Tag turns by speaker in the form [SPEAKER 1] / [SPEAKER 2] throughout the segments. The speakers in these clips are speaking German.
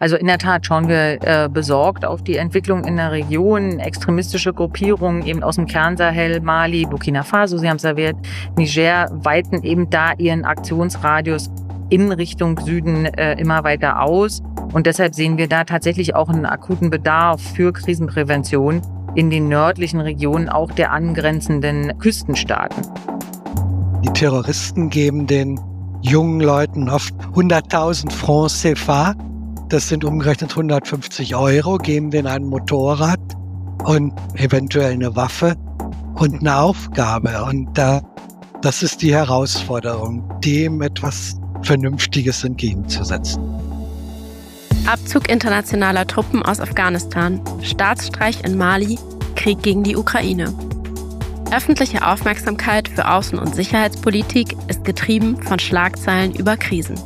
[SPEAKER 1] Also in der Tat schauen wir äh, besorgt auf die Entwicklung in der Region. Extremistische Gruppierungen eben aus dem Kernsahel, Mali, Burkina Faso, Sie haben es erwähnt, Niger, weiten eben da ihren Aktionsradius in Richtung Süden äh, immer weiter aus. Und deshalb sehen wir da tatsächlich auch einen akuten Bedarf für Krisenprävention in den nördlichen Regionen auch der angrenzenden Küstenstaaten.
[SPEAKER 2] Die Terroristen geben den jungen Leuten oft 100.000 Francs CFA. Das sind umgerechnet 150 Euro, geben denen ein Motorrad und eventuell eine Waffe und eine Aufgabe. Und da, das ist die Herausforderung, dem etwas Vernünftiges entgegenzusetzen.
[SPEAKER 3] Abzug internationaler Truppen aus Afghanistan, Staatsstreich in Mali, Krieg gegen die Ukraine. Öffentliche Aufmerksamkeit für Außen- und Sicherheitspolitik ist getrieben von Schlagzeilen über Krisen.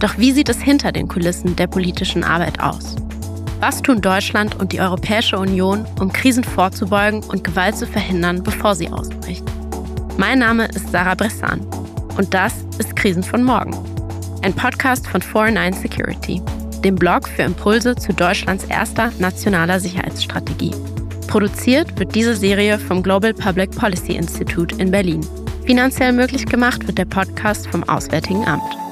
[SPEAKER 3] Doch wie sieht es hinter den Kulissen der politischen Arbeit aus? Was tun Deutschland und die Europäische Union, um Krisen vorzubeugen und Gewalt zu verhindern, bevor sie ausbricht? Mein Name ist Sarah Bressan und das ist Krisen von morgen. Ein Podcast von 49 Security dem Blog für Impulse zu Deutschlands erster nationaler Sicherheitsstrategie. Produziert wird diese Serie vom Global Public Policy Institute in Berlin. Finanziell möglich gemacht wird der Podcast vom Auswärtigen Amt.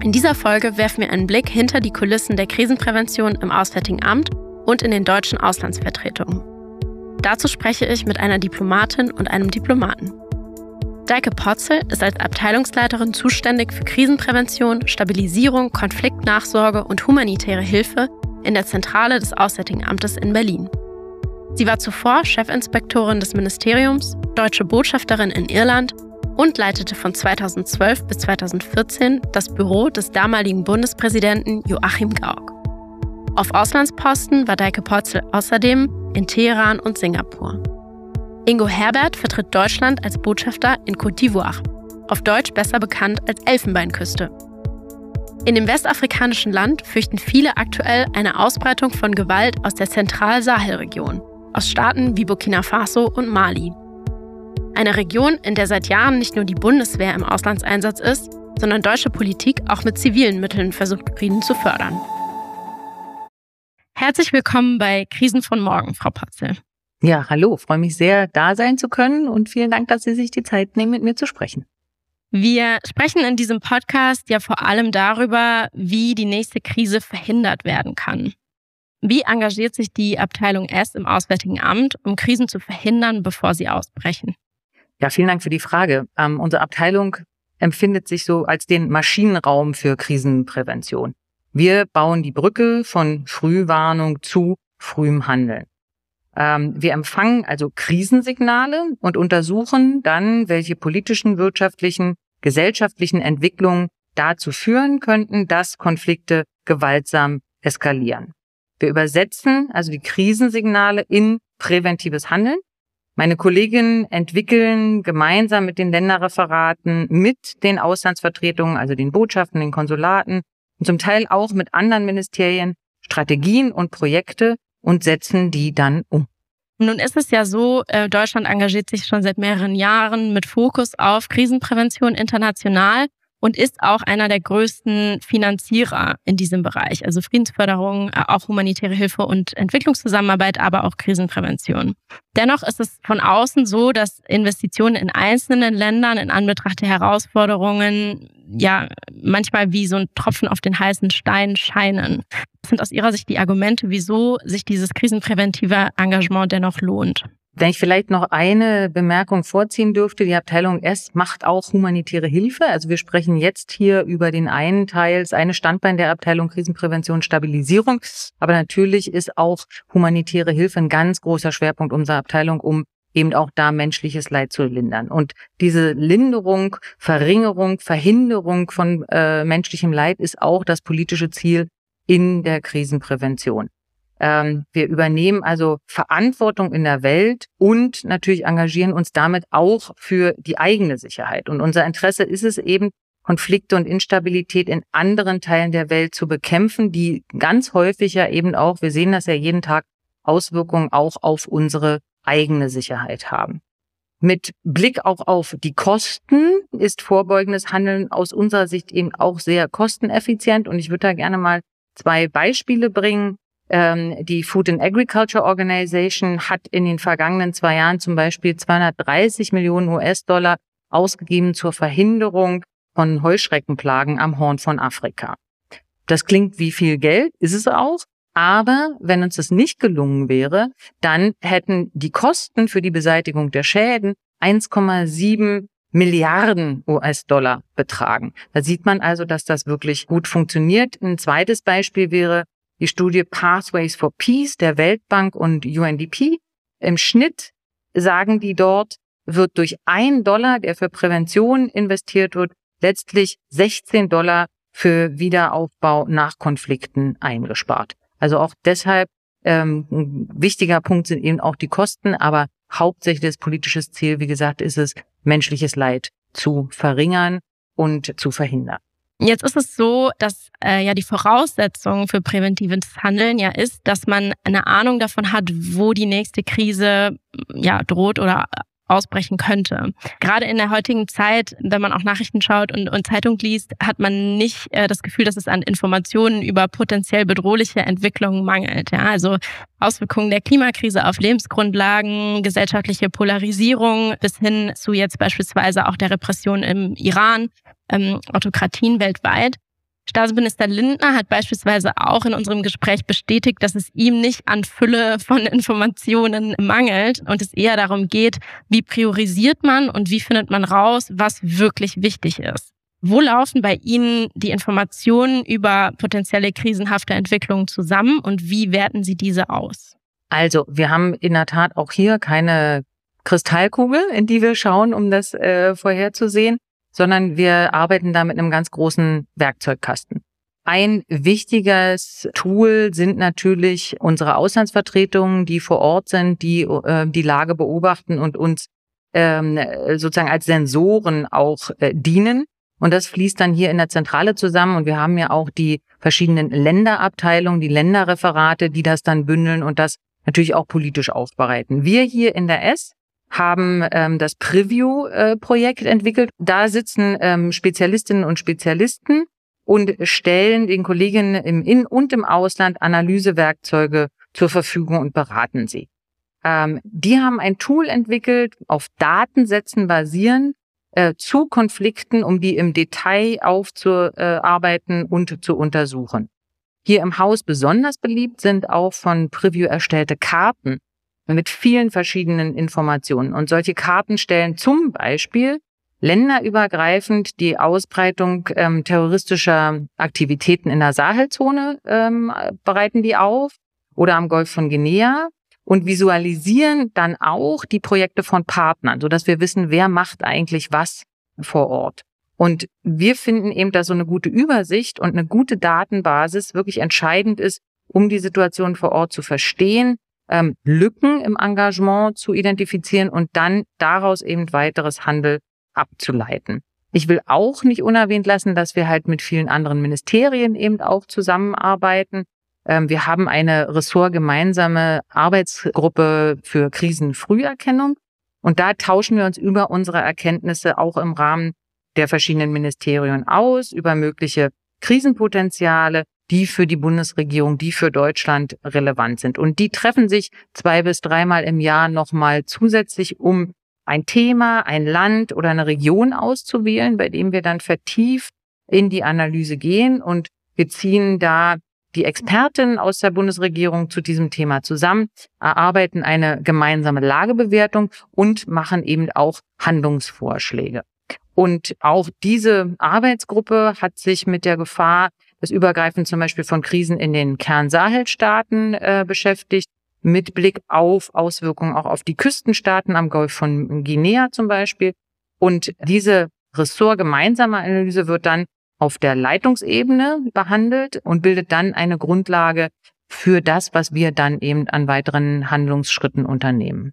[SPEAKER 3] In dieser Folge werfen wir einen Blick hinter die Kulissen der Krisenprävention im Auswärtigen Amt und in den deutschen Auslandsvertretungen. Dazu spreche ich mit einer Diplomatin und einem Diplomaten. Deike Potzel ist als Abteilungsleiterin zuständig für Krisenprävention, Stabilisierung, Konfliktnachsorge und humanitäre Hilfe in der Zentrale des Auswärtigen Amtes in Berlin. Sie war zuvor Chefinspektorin des Ministeriums, deutsche Botschafterin in Irland und leitete von 2012 bis 2014 das Büro des damaligen Bundespräsidenten Joachim Gauck. Auf Auslandsposten war Deike Potzel außerdem in Teheran und Singapur. Ingo Herbert vertritt Deutschland als Botschafter in Côte d'Ivoire, auf Deutsch besser bekannt als Elfenbeinküste. In dem westafrikanischen Land fürchten viele aktuell eine Ausbreitung von Gewalt aus der Zentral-Sahel-Region, aus Staaten wie Burkina Faso und Mali. Eine Region, in der seit Jahren nicht nur die Bundeswehr im Auslandseinsatz ist, sondern deutsche Politik auch mit zivilen Mitteln versucht, Frieden zu fördern. Herzlich willkommen bei Krisen von morgen, Frau Potzel.
[SPEAKER 1] Ja, hallo, freue mich sehr, da sein zu können und vielen Dank, dass Sie sich die Zeit nehmen, mit mir zu sprechen.
[SPEAKER 3] Wir sprechen in diesem Podcast ja vor allem darüber, wie die nächste Krise verhindert werden kann. Wie engagiert sich die Abteilung S im Auswärtigen Amt, um Krisen zu verhindern, bevor sie ausbrechen?
[SPEAKER 1] Ja, vielen Dank für die Frage. Ähm, unsere Abteilung empfindet sich so als den Maschinenraum für Krisenprävention. Wir bauen die Brücke von Frühwarnung zu frühem Handeln. Ähm, wir empfangen also Krisensignale und untersuchen dann, welche politischen, wirtschaftlichen, gesellschaftlichen Entwicklungen dazu führen könnten, dass Konflikte gewaltsam eskalieren. Wir übersetzen also die Krisensignale in präventives Handeln. Meine Kolleginnen entwickeln gemeinsam mit den Länderreferaten, mit den Auslandsvertretungen, also den Botschaften, den Konsulaten und zum Teil auch mit anderen Ministerien Strategien und Projekte, und setzen die dann um.
[SPEAKER 3] Nun ist es ja so, äh, Deutschland engagiert sich schon seit mehreren Jahren mit Fokus auf Krisenprävention international und ist auch einer der größten Finanzierer in diesem Bereich. Also Friedensförderung, äh, auch humanitäre Hilfe und Entwicklungszusammenarbeit, aber auch Krisenprävention. Dennoch ist es von außen so, dass Investitionen in einzelnen Ländern in Anbetracht der Herausforderungen ja manchmal wie so ein Tropfen auf den heißen Stein scheinen. Was sind aus Ihrer Sicht die Argumente, wieso sich dieses krisenpräventive Engagement dennoch lohnt?
[SPEAKER 1] Wenn ich vielleicht noch eine Bemerkung vorziehen dürfte, die Abteilung S macht auch humanitäre Hilfe. Also wir sprechen jetzt hier über den einen Teil, eine Standbein der Abteilung Krisenprävention Stabilisierung. Aber natürlich ist auch humanitäre Hilfe ein ganz großer Schwerpunkt unserer Abteilung, um eben auch da menschliches Leid zu lindern. Und diese Linderung, Verringerung, Verhinderung von äh, menschlichem Leid ist auch das politische Ziel in der Krisenprävention. Ähm, wir übernehmen also Verantwortung in der Welt und natürlich engagieren uns damit auch für die eigene Sicherheit. Und unser Interesse ist es eben, Konflikte und Instabilität in anderen Teilen der Welt zu bekämpfen, die ganz häufig ja eben auch, wir sehen das ja jeden Tag, Auswirkungen auch auf unsere eigene Sicherheit haben. Mit Blick auch auf die Kosten ist vorbeugendes Handeln aus unserer Sicht eben auch sehr kosteneffizient. Und ich würde da gerne mal zwei Beispiele bringen. Ähm, die Food and Agriculture Organization hat in den vergangenen zwei Jahren zum Beispiel 230 Millionen US-Dollar ausgegeben zur Verhinderung von Heuschreckenplagen am Horn von Afrika. Das klingt wie viel Geld, ist es auch. Aber wenn uns das nicht gelungen wäre, dann hätten die Kosten für die Beseitigung der Schäden 1,7 Milliarden US-Dollar betragen. Da sieht man also, dass das wirklich gut funktioniert. Ein zweites Beispiel wäre die Studie Pathways for Peace der Weltbank und UNDP. Im Schnitt sagen die dort, wird durch ein Dollar, der für Prävention investiert wird, letztlich 16 Dollar für Wiederaufbau nach Konflikten eingespart. Also auch deshalb ähm, ein wichtiger Punkt sind eben auch die Kosten, aber hauptsächlich das politische Ziel, wie gesagt, ist es, menschliches Leid zu verringern und zu verhindern.
[SPEAKER 3] Jetzt ist es so, dass äh, ja die Voraussetzung für präventives Handeln ja ist, dass man eine Ahnung davon hat, wo die nächste Krise ja droht oder ausbrechen könnte. Gerade in der heutigen Zeit, wenn man auch Nachrichten schaut und, und Zeitung liest, hat man nicht äh, das Gefühl, dass es an Informationen über potenziell bedrohliche Entwicklungen mangelt. Ja, also Auswirkungen der Klimakrise auf Lebensgrundlagen, gesellschaftliche Polarisierung bis hin zu jetzt beispielsweise auch der Repression im Iran, ähm, Autokratien weltweit. Staatsminister Lindner hat beispielsweise auch in unserem Gespräch bestätigt, dass es ihm nicht an Fülle von Informationen mangelt und es eher darum geht, wie priorisiert man und wie findet man raus, was wirklich wichtig ist. Wo laufen bei Ihnen die Informationen über potenzielle krisenhafte Entwicklungen zusammen und wie werten Sie diese aus?
[SPEAKER 1] Also, wir haben in der Tat auch hier keine Kristallkugel, in die wir schauen, um das äh, vorherzusehen sondern wir arbeiten da mit einem ganz großen Werkzeugkasten. Ein wichtiges Tool sind natürlich unsere Auslandsvertretungen, die vor Ort sind, die äh, die Lage beobachten und uns ähm, sozusagen als Sensoren auch äh, dienen. Und das fließt dann hier in der Zentrale zusammen. Und wir haben ja auch die verschiedenen Länderabteilungen, die Länderreferate, die das dann bündeln und das natürlich auch politisch aufbereiten. Wir hier in der S haben ähm, das Preview-Projekt entwickelt. Da sitzen ähm, Spezialistinnen und Spezialisten und stellen den Kolleginnen im In- und im Ausland Analysewerkzeuge zur Verfügung und beraten sie. Ähm, die haben ein Tool entwickelt, auf Datensätzen basierend, äh, zu Konflikten, um die im Detail aufzuarbeiten und zu untersuchen. Hier im Haus besonders beliebt sind auch von Preview erstellte Karten, mit vielen verschiedenen Informationen. Und solche Karten stellen zum Beispiel länderübergreifend die Ausbreitung ähm, terroristischer Aktivitäten in der Sahelzone ähm, bereiten die auf oder am Golf von Guinea und visualisieren dann auch die Projekte von Partnern, so dass wir wissen, wer macht eigentlich was vor Ort. Und wir finden eben, dass so eine gute Übersicht und eine gute Datenbasis wirklich entscheidend ist, um die Situation vor Ort zu verstehen ähm, Lücken im Engagement zu identifizieren und dann daraus eben weiteres Handel abzuleiten. Ich will auch nicht unerwähnt lassen, dass wir halt mit vielen anderen Ministerien eben auch zusammenarbeiten. Ähm, wir haben eine ressortgemeinsame Arbeitsgruppe für Krisenfrüherkennung und da tauschen wir uns über unsere Erkenntnisse auch im Rahmen der verschiedenen Ministerien aus, über mögliche Krisenpotenziale, die für die Bundesregierung, die für Deutschland relevant sind. Und die treffen sich zwei bis dreimal im Jahr nochmal zusätzlich, um ein Thema, ein Land oder eine Region auszuwählen, bei dem wir dann vertieft in die Analyse gehen und wir ziehen da die Experten aus der Bundesregierung zu diesem Thema zusammen, erarbeiten eine gemeinsame Lagebewertung und machen eben auch Handlungsvorschläge. Und auch diese Arbeitsgruppe hat sich mit der Gefahr das Übergreifen zum Beispiel von Krisen in den Kernsahelstaaten äh, beschäftigt, mit Blick auf Auswirkungen auch auf die Küstenstaaten am Golf von Guinea zum Beispiel. Und diese Ressort-gemeinsame Analyse wird dann auf der Leitungsebene behandelt und bildet dann eine Grundlage für das, was wir dann eben an weiteren Handlungsschritten unternehmen.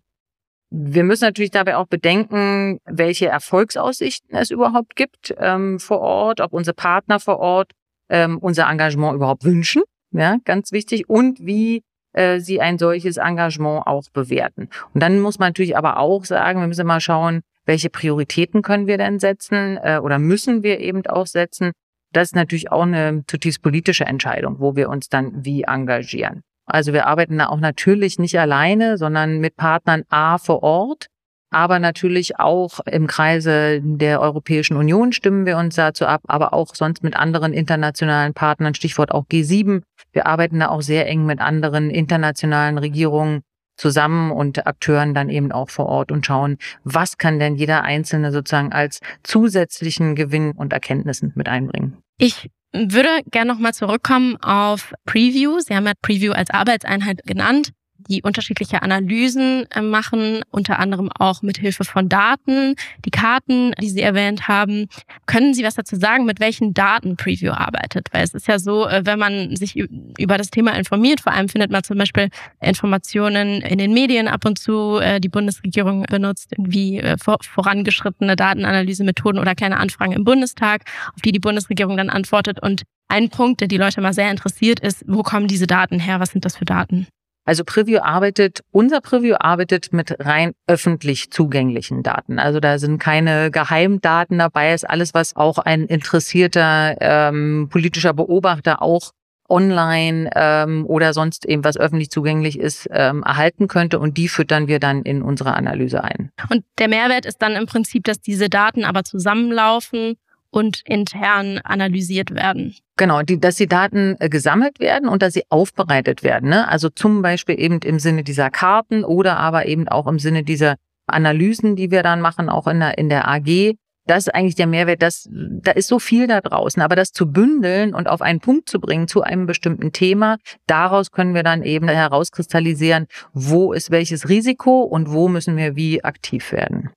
[SPEAKER 1] Wir müssen natürlich dabei auch bedenken, welche Erfolgsaussichten es überhaupt gibt ähm, vor Ort, ob unsere Partner vor Ort ähm, unser Engagement überhaupt wünschen, ja, ganz wichtig, und wie äh, sie ein solches Engagement auch bewerten. Und dann muss man natürlich aber auch sagen, wir müssen mal schauen, welche Prioritäten können wir denn setzen äh, oder müssen wir eben auch setzen. Das ist natürlich auch eine zutiefst politische Entscheidung, wo wir uns dann wie engagieren. Also wir arbeiten da auch natürlich nicht alleine, sondern mit Partnern A vor Ort, aber natürlich auch im Kreise der Europäischen Union stimmen wir uns dazu ab, aber auch sonst mit anderen internationalen Partnern, Stichwort auch G7. Wir arbeiten da auch sehr eng mit anderen internationalen Regierungen zusammen und Akteuren dann eben auch vor Ort und schauen, was kann denn jeder Einzelne sozusagen als zusätzlichen Gewinn und Erkenntnissen mit einbringen.
[SPEAKER 3] Ich würde gerne nochmal zurückkommen auf Preview. Sie haben ja Preview als Arbeitseinheit genannt die unterschiedliche Analysen äh, machen, unter anderem auch mit Hilfe von Daten, die Karten, die Sie erwähnt haben. Können Sie was dazu sagen, mit welchen Daten Preview arbeitet? Weil es ist ja so, äh, wenn man sich über das Thema informiert, vor allem findet man zum Beispiel Informationen in den Medien ab und zu. Äh, die Bundesregierung benutzt irgendwie vorangeschrittene Datenanalysemethoden oder kleine Anfragen im Bundestag, auf die die Bundesregierung dann antwortet. Und ein Punkt, der die Leute mal sehr interessiert, ist, wo kommen diese Daten her? Was sind das für Daten?
[SPEAKER 1] Also Preview arbeitet, unser Preview arbeitet mit rein öffentlich zugänglichen Daten. Also da sind keine Geheimdaten dabei, ist alles, was auch ein interessierter ähm, politischer Beobachter auch online ähm, oder sonst eben was öffentlich zugänglich ist, ähm, erhalten könnte und die füttern wir dann in unsere Analyse ein.
[SPEAKER 3] Und der Mehrwert ist dann im Prinzip, dass diese Daten aber zusammenlaufen und intern analysiert werden.
[SPEAKER 1] Genau, die, dass die Daten äh, gesammelt werden und dass sie aufbereitet werden. Ne? Also zum Beispiel eben im Sinne dieser Karten oder aber eben auch im Sinne dieser Analysen, die wir dann machen, auch in der, in der AG. Das ist eigentlich der Mehrwert, das, da ist so viel da draußen, aber das zu bündeln und auf einen Punkt zu bringen zu einem bestimmten Thema, daraus können wir dann eben herauskristallisieren, wo ist welches Risiko und wo müssen wir wie aktiv werden.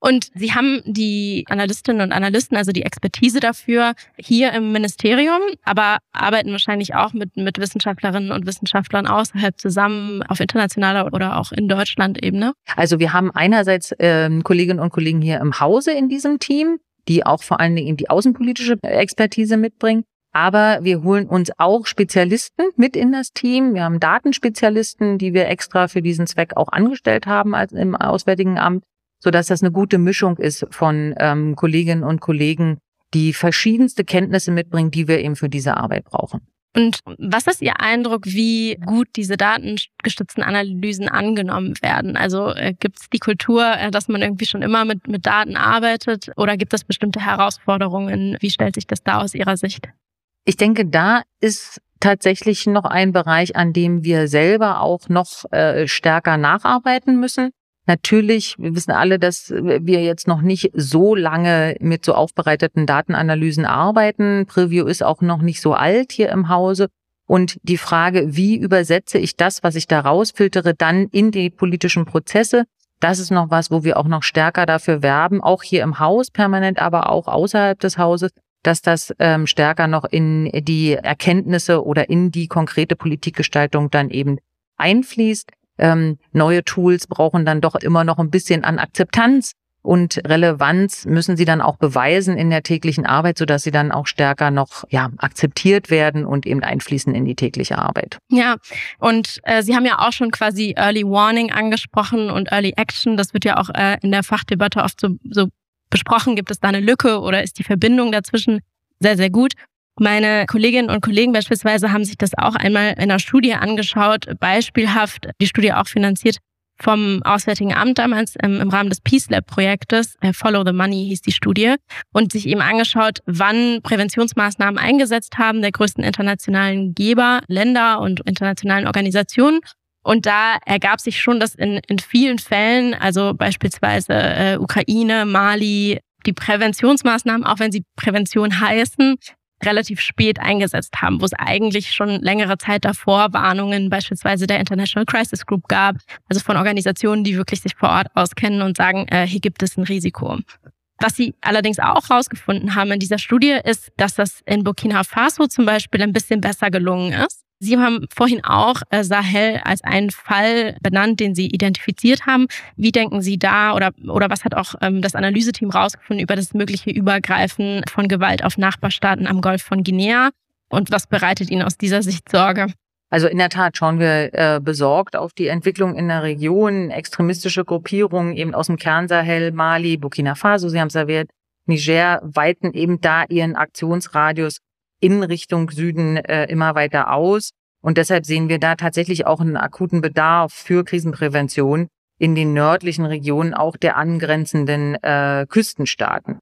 [SPEAKER 3] Und Sie haben die Analystinnen und Analysten, also die Expertise dafür, hier im Ministerium, aber arbeiten wahrscheinlich auch mit, mit Wissenschaftlerinnen und Wissenschaftlern außerhalb zusammen auf internationaler oder auch in Deutschland Ebene.
[SPEAKER 1] Also wir haben einerseits äh, Kolleginnen und Kollegen hier im Hause in diesem Team, die auch vor allen Dingen die außenpolitische Expertise mitbringen. Aber wir holen uns auch Spezialisten mit in das Team. Wir haben Datenspezialisten, die wir extra für diesen Zweck auch angestellt haben als im Auswärtigen Amt so dass das eine gute Mischung ist von ähm, Kolleginnen und Kollegen, die verschiedenste Kenntnisse mitbringen, die wir eben für diese Arbeit brauchen.
[SPEAKER 3] Und was ist Ihr Eindruck, wie gut diese datengestützten Analysen angenommen werden? Also äh, gibt es die Kultur, äh, dass man irgendwie schon immer mit, mit Daten arbeitet oder gibt es bestimmte Herausforderungen? Wie stellt sich das da aus Ihrer Sicht?
[SPEAKER 1] Ich denke, da ist tatsächlich noch ein Bereich, an dem wir selber auch noch äh, stärker nacharbeiten müssen. Natürlich, wir wissen alle, dass wir jetzt noch nicht so lange mit so aufbereiteten Datenanalysen arbeiten. Preview ist auch noch nicht so alt hier im Hause. Und die Frage, wie übersetze ich das, was ich da rausfiltere, dann in die politischen Prozesse, das ist noch was, wo wir auch noch stärker dafür werben, auch hier im Haus permanent, aber auch außerhalb des Hauses, dass das ähm, stärker noch in die Erkenntnisse oder in die konkrete Politikgestaltung dann eben einfließt. Ähm, neue Tools brauchen dann doch immer noch ein bisschen an Akzeptanz und Relevanz müssen sie dann auch beweisen in der täglichen Arbeit, sodass sie dann auch stärker noch ja, akzeptiert werden und eben einfließen in die tägliche Arbeit.
[SPEAKER 3] Ja, und äh, Sie haben ja auch schon quasi Early Warning angesprochen und Early Action. Das wird ja auch äh, in der Fachdebatte oft so, so besprochen. Gibt es da eine Lücke oder ist die Verbindung dazwischen sehr, sehr gut? Meine Kolleginnen und Kollegen beispielsweise haben sich das auch einmal in einer Studie angeschaut, beispielhaft, die Studie auch finanziert vom Auswärtigen Amt damals im, im Rahmen des Peace Lab Projektes, äh, Follow the Money hieß die Studie, und sich eben angeschaut, wann Präventionsmaßnahmen eingesetzt haben der größten internationalen Geber, Länder und internationalen Organisationen. Und da ergab sich schon, dass in, in vielen Fällen, also beispielsweise äh, Ukraine, Mali, die Präventionsmaßnahmen, auch wenn sie Prävention heißen, relativ spät eingesetzt haben, wo es eigentlich schon längere Zeit davor Warnungen beispielsweise der International Crisis Group gab, also von Organisationen, die wirklich sich vor Ort auskennen und sagen, äh, hier gibt es ein Risiko. Was sie allerdings auch herausgefunden haben in dieser Studie ist, dass das in Burkina Faso zum Beispiel ein bisschen besser gelungen ist. Sie haben vorhin auch äh, Sahel als einen Fall benannt, den Sie identifiziert haben. Wie denken Sie da oder, oder was hat auch ähm, das Analyseteam rausgefunden über das mögliche Übergreifen von Gewalt auf Nachbarstaaten am Golf von Guinea? Und was bereitet Ihnen aus dieser Sicht Sorge?
[SPEAKER 1] Also in der Tat schauen wir äh, besorgt auf die Entwicklung in der Region. Extremistische Gruppierungen eben aus dem Kernsahel, Mali, Burkina Faso, Sie haben es erwähnt, Niger weiten eben da ihren Aktionsradius in Richtung Süden äh, immer weiter aus. Und deshalb sehen wir da tatsächlich auch einen akuten Bedarf für Krisenprävention in den nördlichen Regionen auch der angrenzenden äh, Küstenstaaten.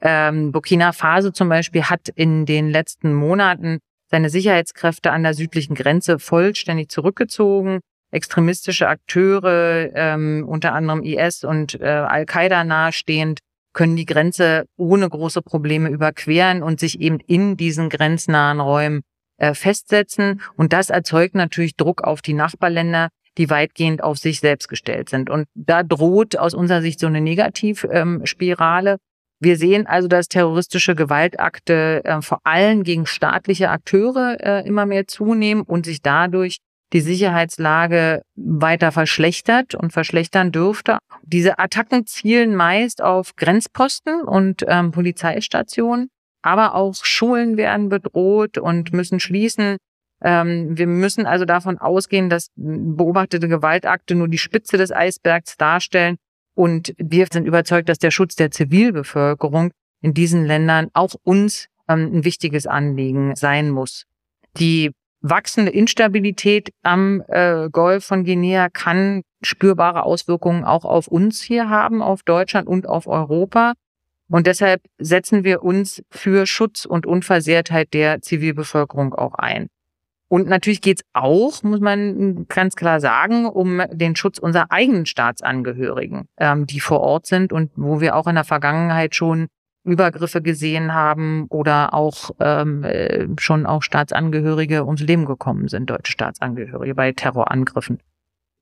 [SPEAKER 1] Ähm, Burkina Faso zum Beispiel hat in den letzten Monaten seine Sicherheitskräfte an der südlichen Grenze vollständig zurückgezogen. Extremistische Akteure, ähm, unter anderem IS und äh, Al-Qaida nahestehend, können die Grenze ohne große Probleme überqueren und sich eben in diesen grenznahen Räumen äh, festsetzen. Und das erzeugt natürlich Druck auf die Nachbarländer, die weitgehend auf sich selbst gestellt sind. Und da droht aus unserer Sicht so eine Negativspirale. Wir sehen also, dass terroristische Gewaltakte äh, vor allem gegen staatliche Akteure äh, immer mehr zunehmen und sich dadurch die Sicherheitslage weiter verschlechtert und verschlechtern dürfte. Diese Attacken zielen meist auf Grenzposten und ähm, Polizeistationen, aber auch Schulen werden bedroht und müssen schließen. Ähm, wir müssen also davon ausgehen, dass beobachtete Gewaltakte nur die Spitze des Eisbergs darstellen und wir sind überzeugt, dass der Schutz der Zivilbevölkerung in diesen Ländern auch uns ähm, ein wichtiges Anliegen sein muss. Die wachsende Instabilität am äh, Golf von Guinea kann spürbare Auswirkungen auch auf uns hier haben, auf Deutschland und auf Europa. Und deshalb setzen wir uns für Schutz und Unversehrtheit der Zivilbevölkerung auch ein. Und natürlich geht es auch, muss man ganz klar sagen, um den Schutz unserer eigenen Staatsangehörigen, ähm, die vor Ort sind und wo wir auch in der Vergangenheit schon Übergriffe gesehen haben oder auch ähm, äh, schon auch Staatsangehörige ums Leben gekommen sind, deutsche Staatsangehörige bei Terrorangriffen.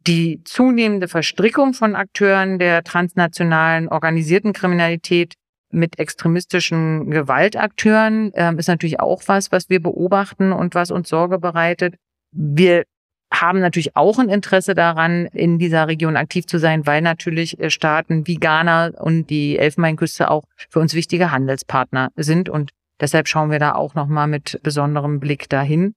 [SPEAKER 1] Die zunehmende Verstrickung von Akteuren der transnationalen organisierten Kriminalität mit extremistischen Gewaltakteuren ähm, ist natürlich auch was, was wir beobachten und was uns Sorge bereitet. Wir haben natürlich auch ein Interesse daran, in dieser Region aktiv zu sein, weil natürlich äh, Staaten wie Ghana und die Elfenbeinküste auch für uns wichtige Handelspartner sind. Und deshalb schauen wir da auch nochmal mit besonderem Blick dahin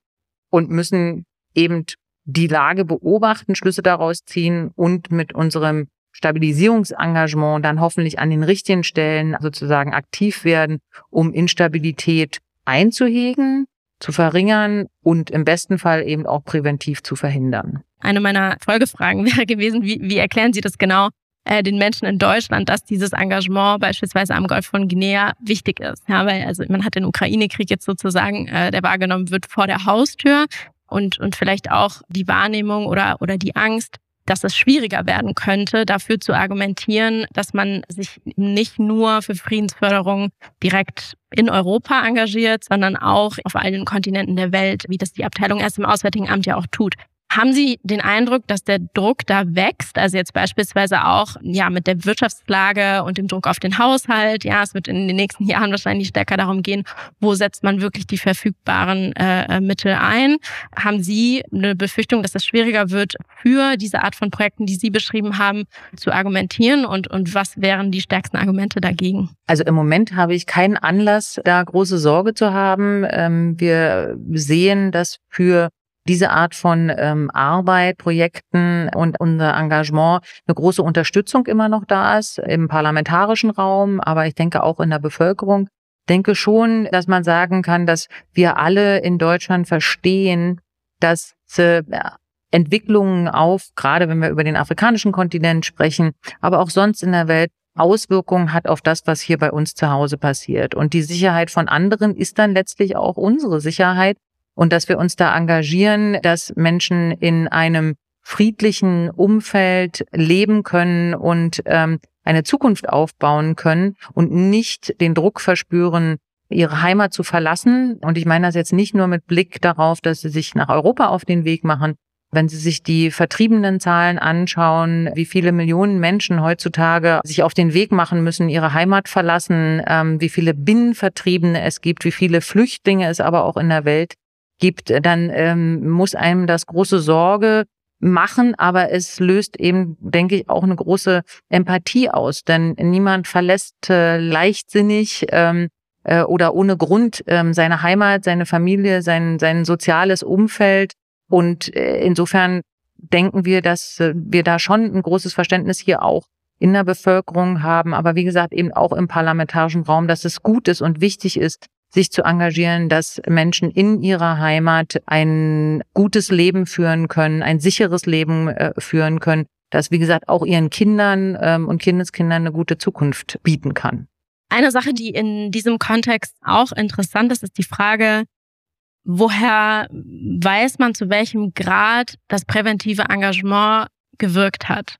[SPEAKER 1] und müssen eben die Lage beobachten, Schlüsse daraus ziehen und mit unserem Stabilisierungsengagement dann hoffentlich an den richtigen Stellen sozusagen aktiv werden, um Instabilität einzuhegen, zu verringern und im besten Fall eben auch präventiv zu verhindern.
[SPEAKER 3] Eine meiner Folgefragen wäre gewesen, wie, wie erklären Sie das genau äh, den Menschen in Deutschland, dass dieses Engagement beispielsweise am Golf von Guinea wichtig ist? Ja, weil also man hat den Ukraine-Krieg jetzt sozusagen, äh, der wahrgenommen wird vor der Haustür und, und vielleicht auch die Wahrnehmung oder, oder die Angst, dass es schwieriger werden könnte, dafür zu argumentieren, dass man sich nicht nur für Friedensförderung direkt in Europa engagiert, sondern auch auf allen Kontinenten der Welt, wie das die Abteilung erst im Auswärtigen Amt ja auch tut. Haben Sie den Eindruck, dass der Druck da wächst? Also jetzt beispielsweise auch ja mit der Wirtschaftslage und dem Druck auf den Haushalt. Ja, es wird in den nächsten Jahren wahrscheinlich stärker darum gehen, wo setzt man wirklich die verfügbaren äh, äh Mittel ein? Haben Sie eine Befürchtung, dass es schwieriger wird, für diese Art von Projekten, die Sie beschrieben haben, zu argumentieren? Und, und was wären die stärksten Argumente dagegen?
[SPEAKER 1] Also im Moment habe ich keinen Anlass, da große Sorge zu haben. Ähm, wir sehen, dass für diese Art von ähm, Arbeit, Projekten und unser Engagement eine große Unterstützung immer noch da ist im parlamentarischen Raum, aber ich denke auch in der Bevölkerung. Ich denke schon, dass man sagen kann, dass wir alle in Deutschland verstehen, dass äh, Entwicklungen auf, gerade wenn wir über den afrikanischen Kontinent sprechen, aber auch sonst in der Welt Auswirkungen hat auf das, was hier bei uns zu Hause passiert. Und die Sicherheit von anderen ist dann letztlich auch unsere Sicherheit und dass wir uns da engagieren, dass Menschen in einem friedlichen Umfeld leben können und ähm, eine Zukunft aufbauen können und nicht den Druck verspüren, ihre Heimat zu verlassen. Und ich meine das jetzt nicht nur mit Blick darauf, dass sie sich nach Europa auf den Weg machen. Wenn Sie sich die vertriebenen Zahlen anschauen, wie viele Millionen Menschen heutzutage sich auf den Weg machen müssen, ihre Heimat verlassen, ähm, wie viele Binnenvertriebene es gibt, wie viele Flüchtlinge es aber auch in der Welt gibt, dann ähm, muss einem das große Sorge machen, aber es löst eben, denke ich, auch eine große Empathie aus, denn niemand verlässt äh, leichtsinnig ähm, äh, oder ohne Grund ähm, seine Heimat, seine Familie, sein, sein soziales Umfeld. Und äh, insofern denken wir, dass äh, wir da schon ein großes Verständnis hier auch in der Bevölkerung haben, aber wie gesagt eben auch im parlamentarischen Raum, dass es gut ist und wichtig ist, sich zu engagieren, dass Menschen in ihrer Heimat ein gutes Leben führen können, ein sicheres Leben äh, führen können, das wie gesagt auch ihren Kindern ähm, und Kindeskindern eine gute Zukunft bieten kann.
[SPEAKER 3] Eine Sache, die in diesem Kontext auch interessant ist, ist die Frage, woher weiß man, zu welchem Grad das präventive Engagement gewirkt hat?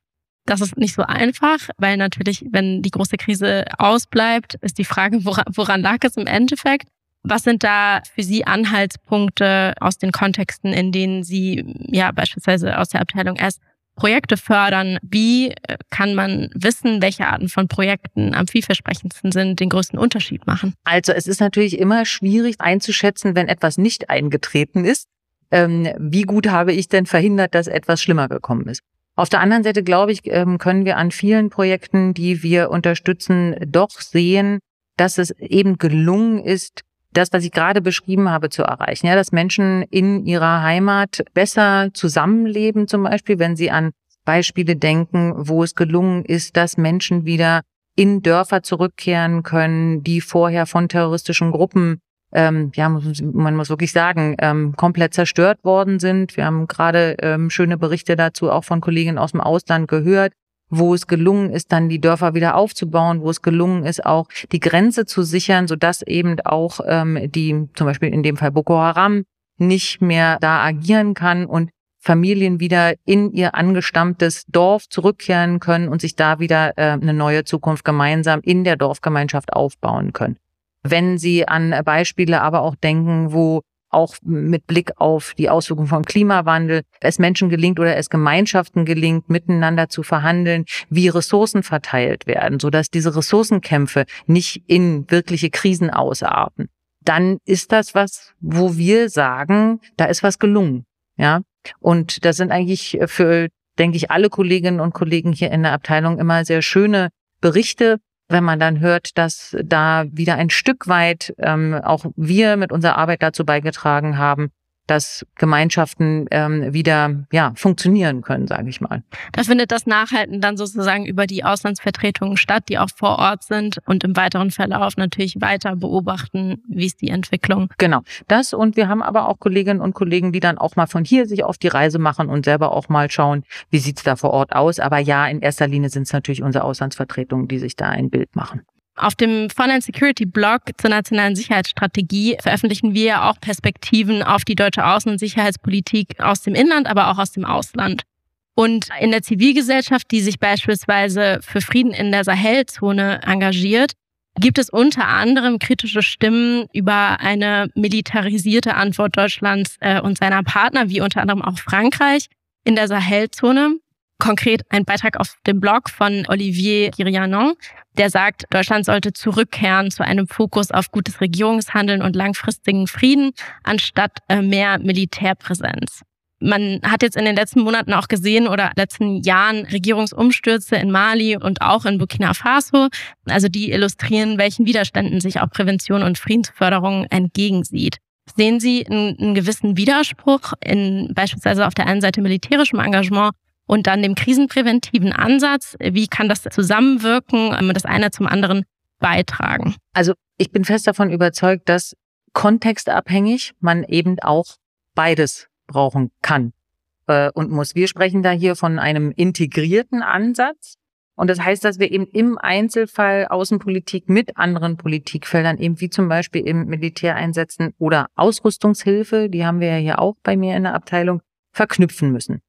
[SPEAKER 3] Das ist nicht so einfach, weil natürlich, wenn die große Krise ausbleibt, ist die Frage, woran, woran lag es im Endeffekt? Was sind da für Sie Anhaltspunkte aus den Kontexten, in denen Sie ja beispielsweise aus der Abteilung S Projekte fördern? Wie äh, kann man wissen, welche Arten von Projekten am vielversprechendsten sind, den größten Unterschied machen?
[SPEAKER 1] Also es ist natürlich immer schwierig einzuschätzen, wenn etwas nicht eingetreten ist. Ähm, wie gut habe ich denn verhindert, dass etwas schlimmer gekommen ist? Auf der anderen Seite, glaube ich, ähm, können wir an vielen Projekten, die wir unterstützen, doch sehen, dass es eben gelungen ist, das, was ich gerade beschrieben habe, zu erreichen. Ja, dass Menschen in ihrer Heimat besser zusammenleben, zum Beispiel, wenn sie an Beispiele denken, wo es gelungen ist, dass Menschen wieder in Dörfer zurückkehren können, die vorher von terroristischen Gruppen, ähm, ja, man muss wirklich sagen, ähm, komplett zerstört worden sind. Wir haben gerade ähm, schöne Berichte dazu auch von Kollegen aus dem Ausland gehört, wo es gelungen ist, dann die Dörfer wieder aufzubauen, wo es gelungen ist, auch die Grenze zu sichern, sodass eben auch ähm, die, zum Beispiel in dem Fall Boko Haram, nicht mehr da agieren kann und Familien wieder in ihr angestammtes Dorf zurückkehren können und sich da wieder äh, eine neue Zukunft gemeinsam in der Dorfgemeinschaft aufbauen können. Wenn Sie an Beispiele aber auch denken, wo auch mit Blick auf die Auswirkungen vom Klimawandel, es Menschen gelingt oder es Gemeinschaften gelingt, miteinander zu verhandeln, wie Ressourcen verteilt werden, sodass diese Ressourcenkämpfe nicht in wirkliche Krisen ausarten. Dann ist das was, wo wir sagen, da ist was gelungen. Ja. Und das sind eigentlich für, denke ich, alle Kolleginnen und Kollegen hier in der Abteilung immer sehr schöne Berichte, wenn man dann hört, dass da wieder ein Stück weit ähm, auch wir mit unserer Arbeit dazu beigetragen haben, dass Gemeinschaften ähm, wieder ja funktionieren können, sage ich mal.
[SPEAKER 3] Da findet das Nachhalten dann sozusagen über die Auslandsvertretungen statt, die auch vor Ort sind und im weiteren Verlauf natürlich weiter beobachten, wie ist die Entwicklung.
[SPEAKER 1] Genau, das und wir haben aber auch Kolleginnen und Kollegen, die dann auch mal von hier sich auf die Reise machen und selber auch mal schauen, wie sieht's da vor Ort aus. Aber ja, in erster Linie sind es natürlich unsere Auslandsvertretungen, die sich da ein Bild machen.
[SPEAKER 3] Auf dem Foreign Security Blog zur nationalen Sicherheitsstrategie veröffentlichen wir auch Perspektiven auf die deutsche Außen- und Sicherheitspolitik aus dem Inland, aber auch aus dem Ausland. Und in der Zivilgesellschaft, die sich beispielsweise für Frieden in der Sahelzone engagiert, gibt es unter anderem kritische Stimmen über eine militarisierte Antwort Deutschlands äh, und seiner Partner, wie unter anderem auch Frankreich in der Sahelzone. Konkret ein Beitrag auf dem Blog von Olivier Girianon, der sagt, Deutschland sollte zurückkehren zu einem Fokus auf gutes Regierungshandeln und langfristigen Frieden anstatt äh, mehr Militärpräsenz. Man hat jetzt in den letzten Monaten auch gesehen oder letzten Jahren Regierungsumstürze in Mali und auch in Burkina Faso. Also die illustrieren, welchen Widerständen sich auch Prävention und Friedensförderung entgegensieht. Sehen Sie einen, einen gewissen Widerspruch in beispielsweise auf der einen Seite militärischem Engagement und dann dem krisenpräventiven Ansatz. Wie kann das zusammenwirken, das eine zum anderen beitragen?
[SPEAKER 1] Also ich bin fest davon überzeugt, dass kontextabhängig man eben auch beides brauchen kann äh, und muss. Wir sprechen da hier von einem integrierten Ansatz. Und das heißt, dass wir eben im Einzelfall Außenpolitik mit anderen Politikfeldern, eben wie zum Beispiel im Militäreinsätzen oder Ausrüstungshilfe, die haben wir ja hier auch bei mir in der Abteilung, verknüpfen müssen.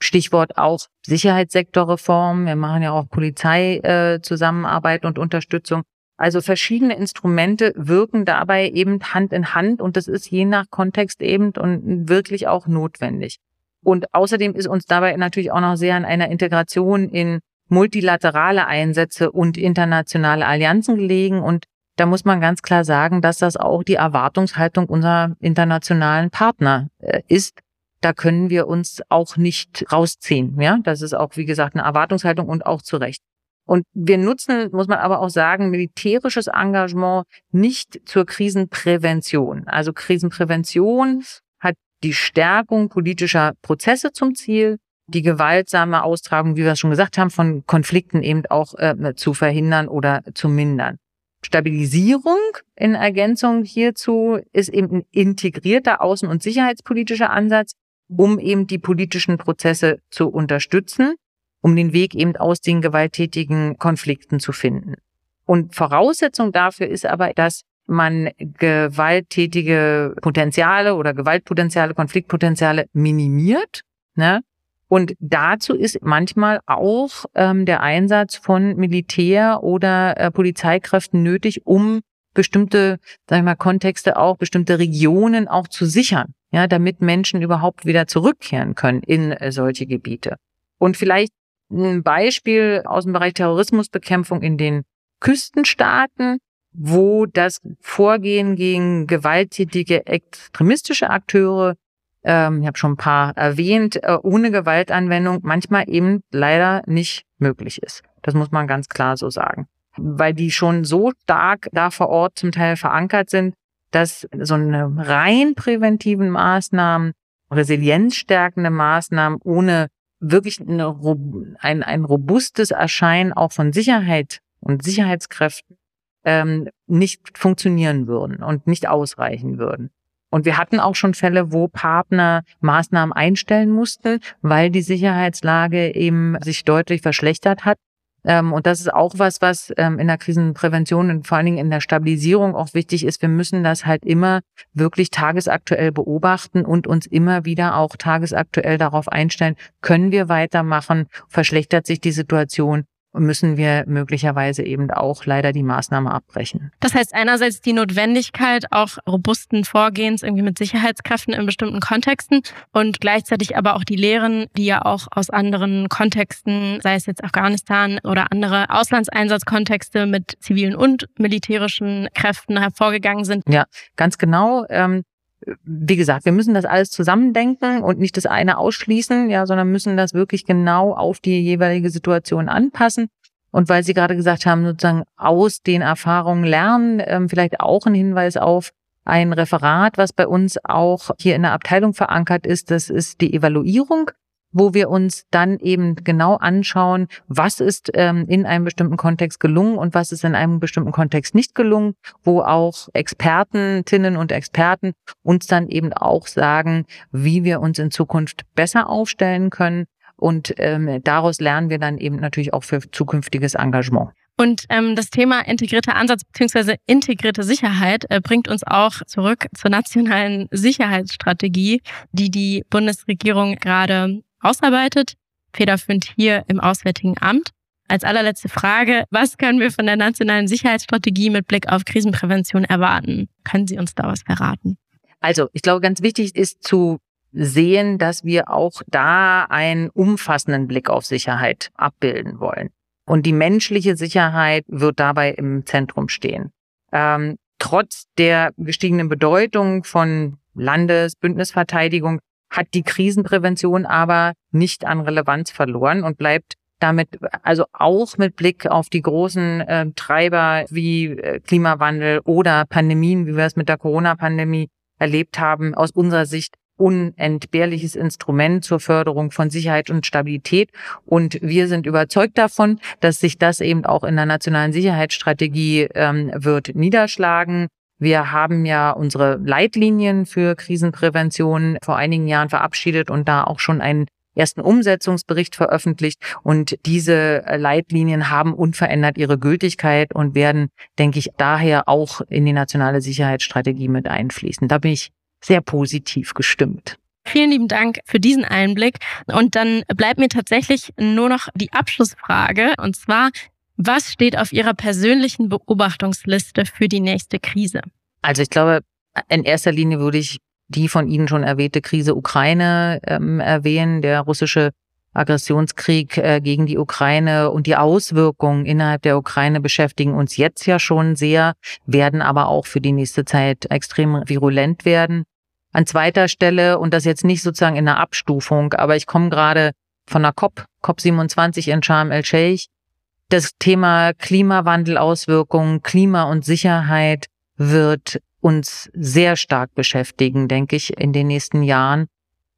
[SPEAKER 1] Stichwort auch Sicherheitssektorreform. Wir machen ja auch Polizeizusammenarbeit äh, und Unterstützung. Also verschiedene Instrumente wirken dabei eben Hand in Hand und das ist je nach Kontext eben und wirklich auch notwendig. Und außerdem ist uns dabei natürlich auch noch sehr an einer Integration in multilaterale Einsätze und internationale Allianzen gelegen. Und da muss man ganz klar sagen, dass das auch die Erwartungshaltung unserer internationalen Partner äh, ist, da können wir uns auch nicht rausziehen. Ja, das ist auch, wie gesagt, eine Erwartungshaltung und auch zu Recht. Und wir nutzen, muss man aber auch sagen, militärisches Engagement nicht zur Krisenprävention. Also Krisenprävention hat die Stärkung politischer Prozesse zum Ziel, die gewaltsame Austragung, wie wir es schon gesagt haben, von Konflikten eben auch äh, zu verhindern oder zu mindern. Stabilisierung in Ergänzung hierzu ist eben ein integrierter außen- und sicherheitspolitischer Ansatz, um eben die politischen Prozesse zu unterstützen, um den Weg eben aus den gewalttätigen Konflikten zu finden. Und Voraussetzung dafür ist aber, dass man gewalttätige Potenziale oder Gewaltpotenziale, Konfliktpotenziale minimiert. Ne? Und dazu ist manchmal auch ähm, der Einsatz von Militär oder äh, Polizeikräften nötig, um bestimmte, sagen wir mal, Kontexte auch, bestimmte Regionen auch zu sichern, ja, damit Menschen überhaupt wieder zurückkehren können in äh, solche Gebiete. Und vielleicht ein Beispiel aus dem Bereich Terrorismusbekämpfung in den Küstenstaaten wo das Vorgehen gegen gewalttätige extremistische Akteure, ähm, ich habe schon ein paar erwähnt, äh, ohne Gewaltanwendung manchmal eben leider nicht möglich ist. Das muss man ganz klar so sagen. Weil die schon so stark da vor Ort zum Teil verankert sind, dass so eine rein präventiven Maßnahmen, resilienzstärkende Maßnahmen ohne wirklich eine, ein, ein robustes Erscheinen auch von Sicherheit und Sicherheitskräften ähm, nicht funktionieren würden und nicht ausreichen würden. Und wir hatten auch schon Fälle, wo Partner Maßnahmen einstellen mussten, weil die Sicherheitslage eben sich deutlich verschlechtert hat. Ähm, und das ist auch was, was ähm, in der Krisenprävention und vor allen Dingen in der Stabilisierung auch wichtig ist. Wir müssen das halt immer wirklich tagesaktuell beobachten und uns immer wieder auch tagesaktuell darauf einstellen, können wir weitermachen, verschlechtert sich die Situation müssen wir möglicherweise eben auch leider die Maßnahme abbrechen.
[SPEAKER 3] Das heißt einerseits die Notwendigkeit auch robusten Vorgehens irgendwie mit Sicherheitskräften in bestimmten Kontexten und gleichzeitig aber auch die Lehren, die ja auch aus anderen Kontexten, sei es jetzt Afghanistan oder andere Auslandseinsatzkontexte mit zivilen und militärischen Kräften hervorgegangen sind.
[SPEAKER 1] Ja, ganz genau. Ähm, wie gesagt, wir müssen das alles zusammendenken und nicht das eine ausschließen, ja, sondern müssen das wirklich genau auf die jeweilige Situation anpassen. Und weil Sie gerade gesagt haben, sozusagen aus den Erfahrungen lernen, ähm, vielleicht auch ein Hinweis auf ein Referat, was bei uns auch hier in der Abteilung verankert ist, das ist die Evaluierung wo wir uns dann eben genau anschauen, was ist ähm, in einem bestimmten Kontext gelungen und was ist in einem bestimmten Kontext nicht gelungen, wo auch Expertentinnen und Experten uns dann eben auch sagen, wie wir uns in Zukunft besser aufstellen können. Und ähm, daraus lernen wir dann eben natürlich auch für zukünftiges Engagement.
[SPEAKER 3] Und ähm, das Thema integrierter Ansatz bzw. integrierte Sicherheit äh, bringt uns auch zurück zur nationalen Sicherheitsstrategie, die die Bundesregierung gerade ausarbeitet, federführend hier im Auswärtigen Amt. Als allerletzte Frage, was können wir von der nationalen Sicherheitsstrategie mit Blick auf Krisenprävention erwarten? Können Sie uns da was verraten?
[SPEAKER 1] Also, ich glaube, ganz wichtig ist zu sehen, dass wir auch da einen umfassenden Blick auf Sicherheit abbilden wollen. Und die menschliche Sicherheit wird dabei im Zentrum stehen. Ähm, trotz der gestiegenen Bedeutung von Landes-, Bündnisverteidigung hat die Krisenprävention aber nicht an Relevanz verloren und bleibt damit, also auch mit Blick auf die großen äh, Treiber wie äh, Klimawandel oder Pandemien, wie wir es mit der Corona-Pandemie erlebt haben, aus unserer Sicht unentbehrliches Instrument zur Förderung von Sicherheit und Stabilität. Und wir sind überzeugt davon, dass sich das eben auch in der nationalen Sicherheitsstrategie ähm, wird niederschlagen. Wir haben ja unsere Leitlinien für Krisenprävention vor einigen Jahren verabschiedet und da auch schon einen ersten Umsetzungsbericht veröffentlicht. Und diese Leitlinien haben unverändert ihre Gültigkeit und werden, denke ich, daher auch in die nationale Sicherheitsstrategie mit einfließen. Da bin ich sehr positiv gestimmt.
[SPEAKER 3] Vielen lieben Dank für diesen Einblick. Und dann bleibt mir tatsächlich nur noch die Abschlussfrage. Und zwar, was steht auf Ihrer persönlichen Beobachtungsliste für die nächste Krise?
[SPEAKER 1] Also ich glaube, in erster Linie würde ich die von Ihnen schon erwähnte Krise Ukraine ähm, erwähnen, der russische Aggressionskrieg äh, gegen die Ukraine und die Auswirkungen innerhalb der Ukraine beschäftigen uns jetzt ja schon sehr, werden aber auch für die nächste Zeit extrem virulent werden. An zweiter Stelle, und das jetzt nicht sozusagen in der Abstufung, aber ich komme gerade von der COP, COP 27 in Sharm el-Sheikh, das Thema Klimawandelauswirkungen, Klima und Sicherheit wird uns sehr stark beschäftigen, denke ich, in den nächsten Jahren.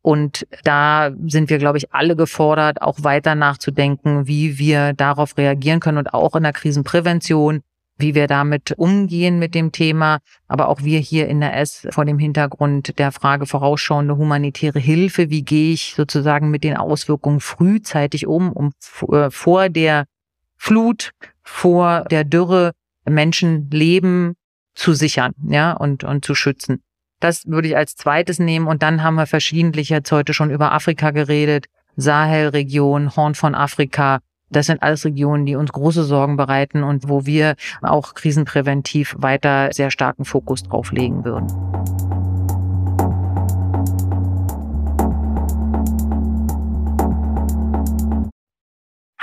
[SPEAKER 1] Und da sind wir, glaube ich, alle gefordert, auch weiter nachzudenken, wie wir darauf reagieren können und auch in der Krisenprävention, wie wir damit umgehen mit dem Thema, aber auch wir hier in der S vor dem Hintergrund der Frage vorausschauende humanitäre Hilfe, wie gehe ich sozusagen mit den Auswirkungen frühzeitig um, um äh, vor der Flut, vor der Dürre Menschenleben zu sichern, ja, und, und zu schützen. Das würde ich als zweites nehmen. Und dann haben wir verschiedentlich jetzt heute schon über Afrika geredet, Sahelregion, Horn von Afrika. Das sind alles Regionen, die uns große Sorgen bereiten und wo wir auch krisenpräventiv weiter sehr starken Fokus drauf legen würden.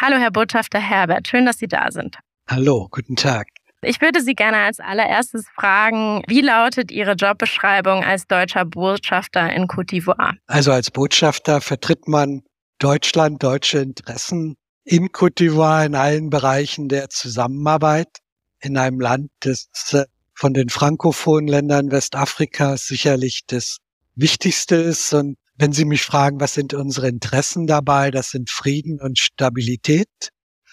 [SPEAKER 3] Hallo, Herr Botschafter Herbert. Schön, dass Sie da sind.
[SPEAKER 2] Hallo, guten Tag.
[SPEAKER 3] Ich würde Sie gerne als allererstes fragen, wie lautet Ihre Jobbeschreibung als deutscher Botschafter in Côte d'Ivoire?
[SPEAKER 2] Also als Botschafter vertritt man Deutschland, deutsche Interessen in Côte d'Ivoire in allen Bereichen der Zusammenarbeit in einem Land, das äh, von den frankophonen Ländern Westafrikas sicherlich das Wichtigste ist. Und wenn Sie mich fragen, was sind unsere Interessen dabei, das sind Frieden und Stabilität.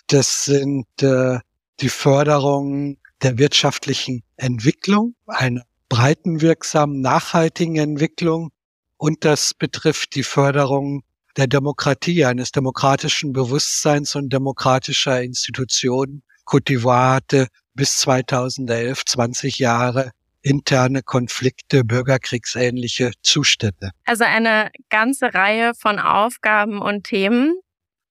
[SPEAKER 2] Das sind äh, die Förderung der wirtschaftlichen Entwicklung, einer breiten wirksamen, nachhaltigen Entwicklung und das betrifft die Förderung der Demokratie, eines demokratischen Bewusstseins und demokratischer Institutionen. Côte d'Ivoire hatte bis 2011 20 Jahre interne Konflikte, bürgerkriegsähnliche Zustände.
[SPEAKER 3] Also eine ganze Reihe von Aufgaben und Themen,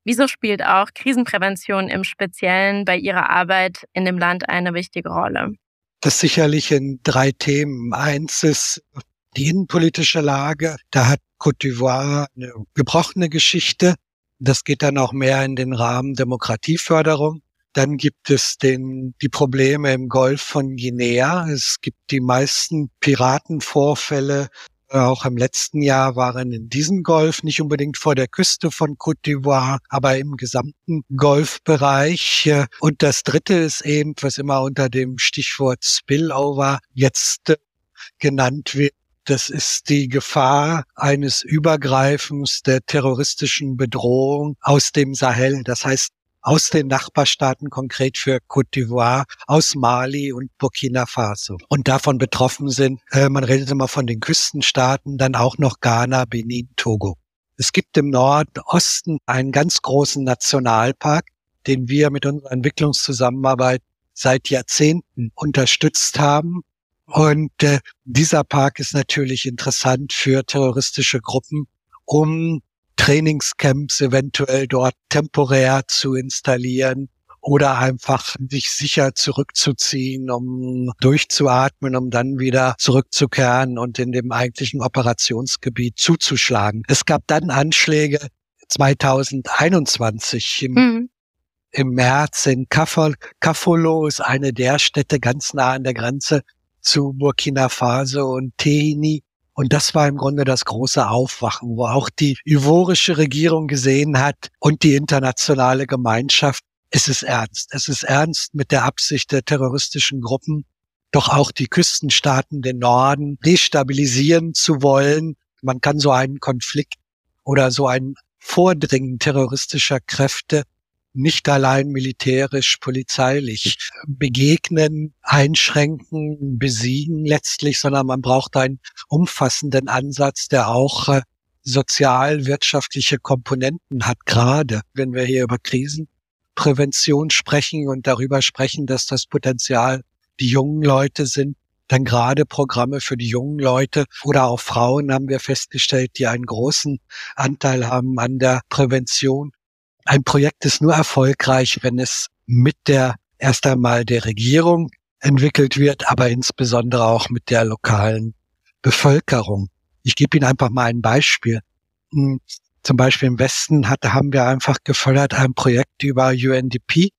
[SPEAKER 3] Wieso spielt auch Krisenprävention im Speziellen bei Ihrer Arbeit in dem Land eine wichtige Rolle?
[SPEAKER 2] Das sicherlich in drei Themen. Eins ist die innenpolitische Lage. Da hat Côte d'Ivoire eine gebrochene Geschichte. Das geht dann auch mehr in den Rahmen Demokratieförderung. Dann gibt es den, die Probleme im Golf von Guinea. Es gibt die meisten Piratenvorfälle auch im letzten Jahr waren in diesem Golf, nicht unbedingt vor der Küste von Côte d'Ivoire, aber im gesamten Golfbereich. Und das dritte ist eben, was immer unter dem Stichwort Spillover jetzt äh, genannt wird, das ist die Gefahr eines Übergreifens der terroristischen Bedrohung aus dem Sahel. Das heißt, aus den Nachbarstaaten, konkret für Côte d'Ivoire, aus Mali und Burkina Faso. Und davon betroffen sind, äh, man redet immer von den Küstenstaaten, dann auch noch Ghana, Benin, Togo. Es gibt im Nordosten einen ganz großen Nationalpark, den wir mit unserer Entwicklungszusammenarbeit seit Jahrzehnten unterstützt haben. Und äh, dieser Park ist natürlich interessant für terroristische Gruppen, um Trainingscamps eventuell dort temporär zu installieren oder einfach sich sicher zurückzuziehen, um durchzuatmen, um dann wieder zurückzukehren und in dem eigentlichen Operationsgebiet zuzuschlagen. Es gab dann Anschläge 2021 im, mhm. im März in Kafolo ist eine der Städte ganz nah an der Grenze zu Burkina Faso und Tehini und das war im Grunde das große Aufwachen, wo auch die ivorische Regierung gesehen hat und die internationale Gemeinschaft, es ist ernst. Es ist ernst mit der Absicht der terroristischen Gruppen, doch auch die Küstenstaaten, den Norden destabilisieren zu wollen. Man kann so einen Konflikt oder so ein Vordringen terroristischer Kräfte nicht allein militärisch, polizeilich begegnen, einschränken, besiegen letztlich, sondern man braucht einen umfassenden Ansatz, der auch äh, sozial-wirtschaftliche Komponenten hat, gerade wenn wir hier über Krisenprävention sprechen und darüber sprechen, dass das Potenzial die jungen Leute sind, dann gerade Programme für die jungen Leute oder auch Frauen haben wir festgestellt, die einen großen Anteil haben an der Prävention ein Projekt ist nur erfolgreich, wenn es mit der erst einmal der Regierung entwickelt wird, aber insbesondere auch mit der lokalen Bevölkerung. Ich gebe Ihnen einfach mal ein Beispiel. Hm, zum Beispiel im Westen hatte, haben wir einfach gefördert ein Projekt über UNDP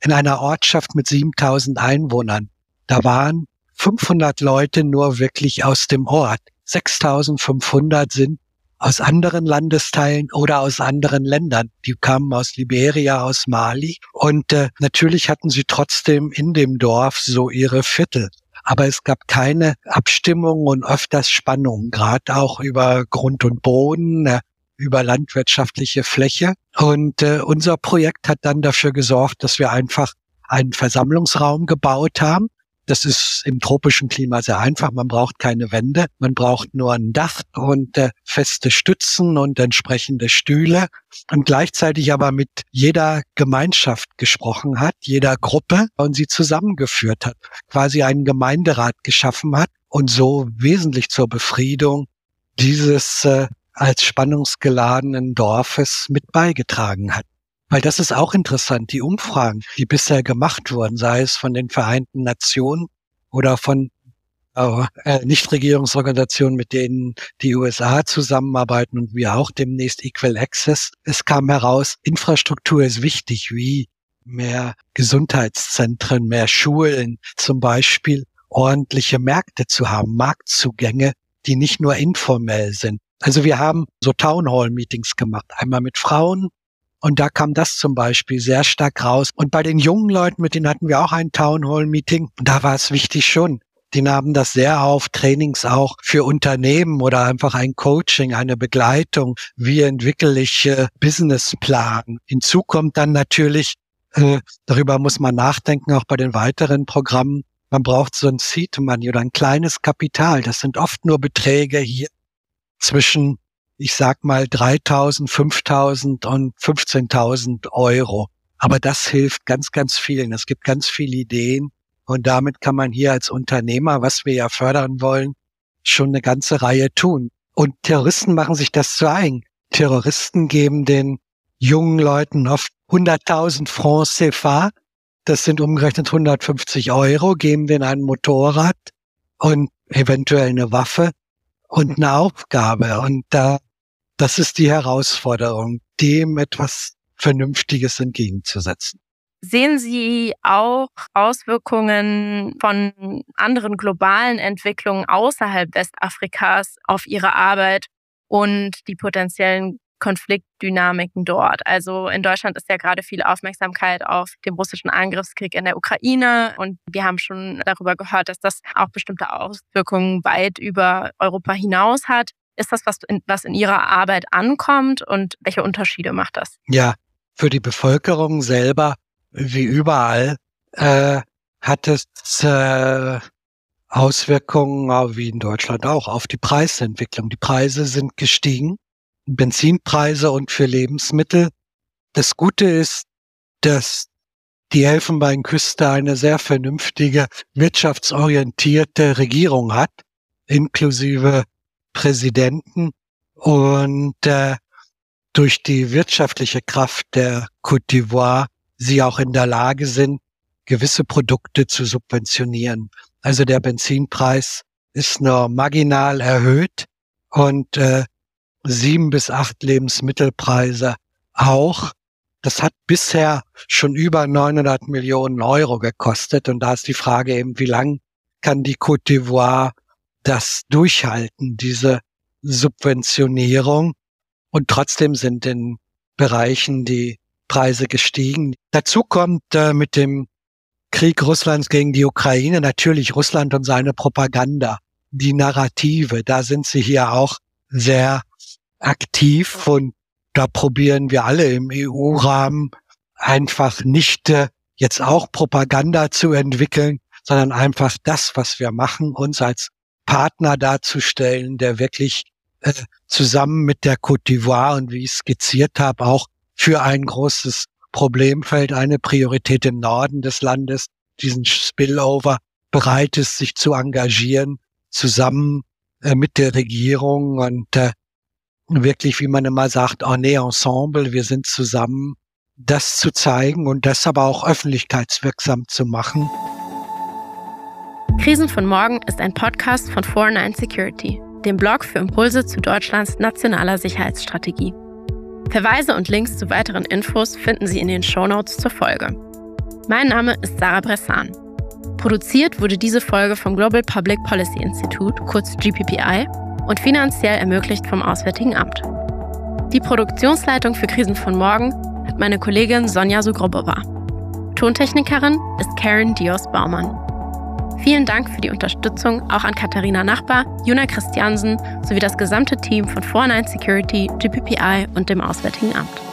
[SPEAKER 2] in einer Ortschaft mit 7000 Einwohnern. Da waren 500 Leute nur wirklich aus dem Ort. 6500 sind aus anderen Landesteilen oder aus anderen Ländern. Die kamen aus Liberia, aus Mali. Und äh, natürlich hatten sie trotzdem in dem Dorf so ihre Viertel. aber es gab keine Abstimmung und öfters Spannungen, gerade auch über Grund und Boden, äh, über landwirtschaftliche Fläche. Und äh, unser Projekt hat dann dafür gesorgt, dass wir einfach einen Versammlungsraum gebaut haben, das ist im tropischen Klima sehr einfach. Man braucht keine Wände, man braucht nur ein Dach und äh, feste Stützen und entsprechende Stühle und gleichzeitig aber mit jeder Gemeinschaft gesprochen hat, jeder Gruppe und sie zusammengeführt hat, quasi einen Gemeinderat geschaffen hat und so wesentlich zur Befriedung dieses äh, als spannungsgeladenen Dorfes mit beigetragen hat. Weil das ist auch interessant. Die Umfragen, die bisher gemacht wurden, sei es von den Vereinten Nationen oder von äh, Nichtregierungsorganisationen, mit denen die USA zusammenarbeiten und wir auch demnächst Equal Access. Es kam heraus, Infrastruktur ist wichtig, wie mehr Gesundheitszentren, mehr Schulen zum Beispiel, ordentliche Märkte zu haben, Marktzugänge, die nicht nur informell sind. Also wir haben so Town Hall Meetings gemacht, einmal mit Frauen, und da kam das zum Beispiel sehr stark raus. Und bei den jungen Leuten, mit denen hatten wir auch ein Town Hall Meeting, da war es wichtig schon. Die nahmen das sehr auf, Trainings auch für Unternehmen oder einfach ein Coaching, eine Begleitung. Wie entwickle ich äh, Businessplan? Hinzu kommt dann natürlich, äh, darüber muss man nachdenken, auch bei den weiteren Programmen. Man braucht so ein Seed Money oder ein kleines Kapital. Das sind oft nur Beträge hier zwischen ich sag mal 3000, 5000 und 15.000 Euro. Aber das hilft ganz, ganz vielen. Es gibt ganz viele Ideen und damit kann man hier als Unternehmer, was wir ja fördern wollen, schon eine ganze Reihe tun. Und Terroristen machen sich das zu eigen. Terroristen geben den jungen Leuten oft 100.000 Francs CFA. Das sind umgerechnet 150 Euro, geben denen ein Motorrad und eventuell eine Waffe und eine Aufgabe. Und da das ist die Herausforderung, dem etwas Vernünftiges entgegenzusetzen.
[SPEAKER 3] Sehen Sie auch Auswirkungen von anderen globalen Entwicklungen außerhalb Westafrikas auf Ihre Arbeit und die potenziellen Konfliktdynamiken dort. Also in Deutschland ist ja gerade viel Aufmerksamkeit auf dem russischen Angriffskrieg in der Ukraine und wir haben schon darüber gehört, dass das auch bestimmte Auswirkungen weit über Europa hinaus hat. Ist das was in, was in Ihrer Arbeit ankommt und welche Unterschiede macht das?
[SPEAKER 2] Ja, für die Bevölkerung selber, wie überall, äh, hat es äh, Auswirkungen, wie in Deutschland auch, auf die Preisentwicklung. Die Preise sind gestiegen, Benzinpreise und für Lebensmittel. Das Gute ist, dass die Elfenbeinküste eine sehr vernünftige, wirtschaftsorientierte Regierung hat, inklusive Präsidenten und äh, durch die wirtschaftliche Kraft der Côte d'Ivoire sie auch in der Lage sind, gewisse Produkte zu subventionieren. Also der Benzinpreis ist nur marginal erhöht und äh, sieben bis acht Lebensmittelpreise auch. Das hat bisher schon über 900 Millionen Euro gekostet. Und da ist die Frage eben, wie lang kann die Côte d'Ivoire das durchhalten, diese Subventionierung. Und trotzdem sind in Bereichen die Preise gestiegen. Dazu kommt äh, mit dem Krieg Russlands gegen die Ukraine natürlich Russland und seine Propaganda, die Narrative. Da sind sie hier auch sehr aktiv und da probieren wir alle im EU-Rahmen einfach nicht äh, jetzt auch Propaganda zu entwickeln, sondern einfach das, was wir machen, uns als Partner darzustellen, der wirklich äh, zusammen mit der Côte d'Ivoire und wie ich skizziert habe, auch für ein großes Problemfeld, eine Priorität im Norden des Landes, diesen Spillover bereit ist, sich zu engagieren, zusammen äh, mit der Regierung und äh, wirklich, wie man immer sagt, en ensemble, wir sind zusammen, das zu zeigen und das aber auch öffentlichkeitswirksam zu machen.
[SPEAKER 3] Krisen von morgen ist ein Podcast von 49 Security, dem Blog für Impulse zu Deutschlands nationaler Sicherheitsstrategie. Verweise und Links zu weiteren Infos finden Sie in den Shownotes zur Folge. Mein Name ist Sarah Bressan. Produziert wurde diese Folge vom Global Public Policy Institute, kurz GPPI, und finanziell ermöglicht vom Auswärtigen Amt. Die Produktionsleitung für Krisen von morgen hat meine Kollegin Sonja Sugrobova. Tontechnikerin ist Karen Dios Baumann. Vielen Dank für die Unterstützung auch an Katharina Nachbar, Juna Christiansen sowie das gesamte Team von 49 Security, GPPI und dem Auswärtigen Amt.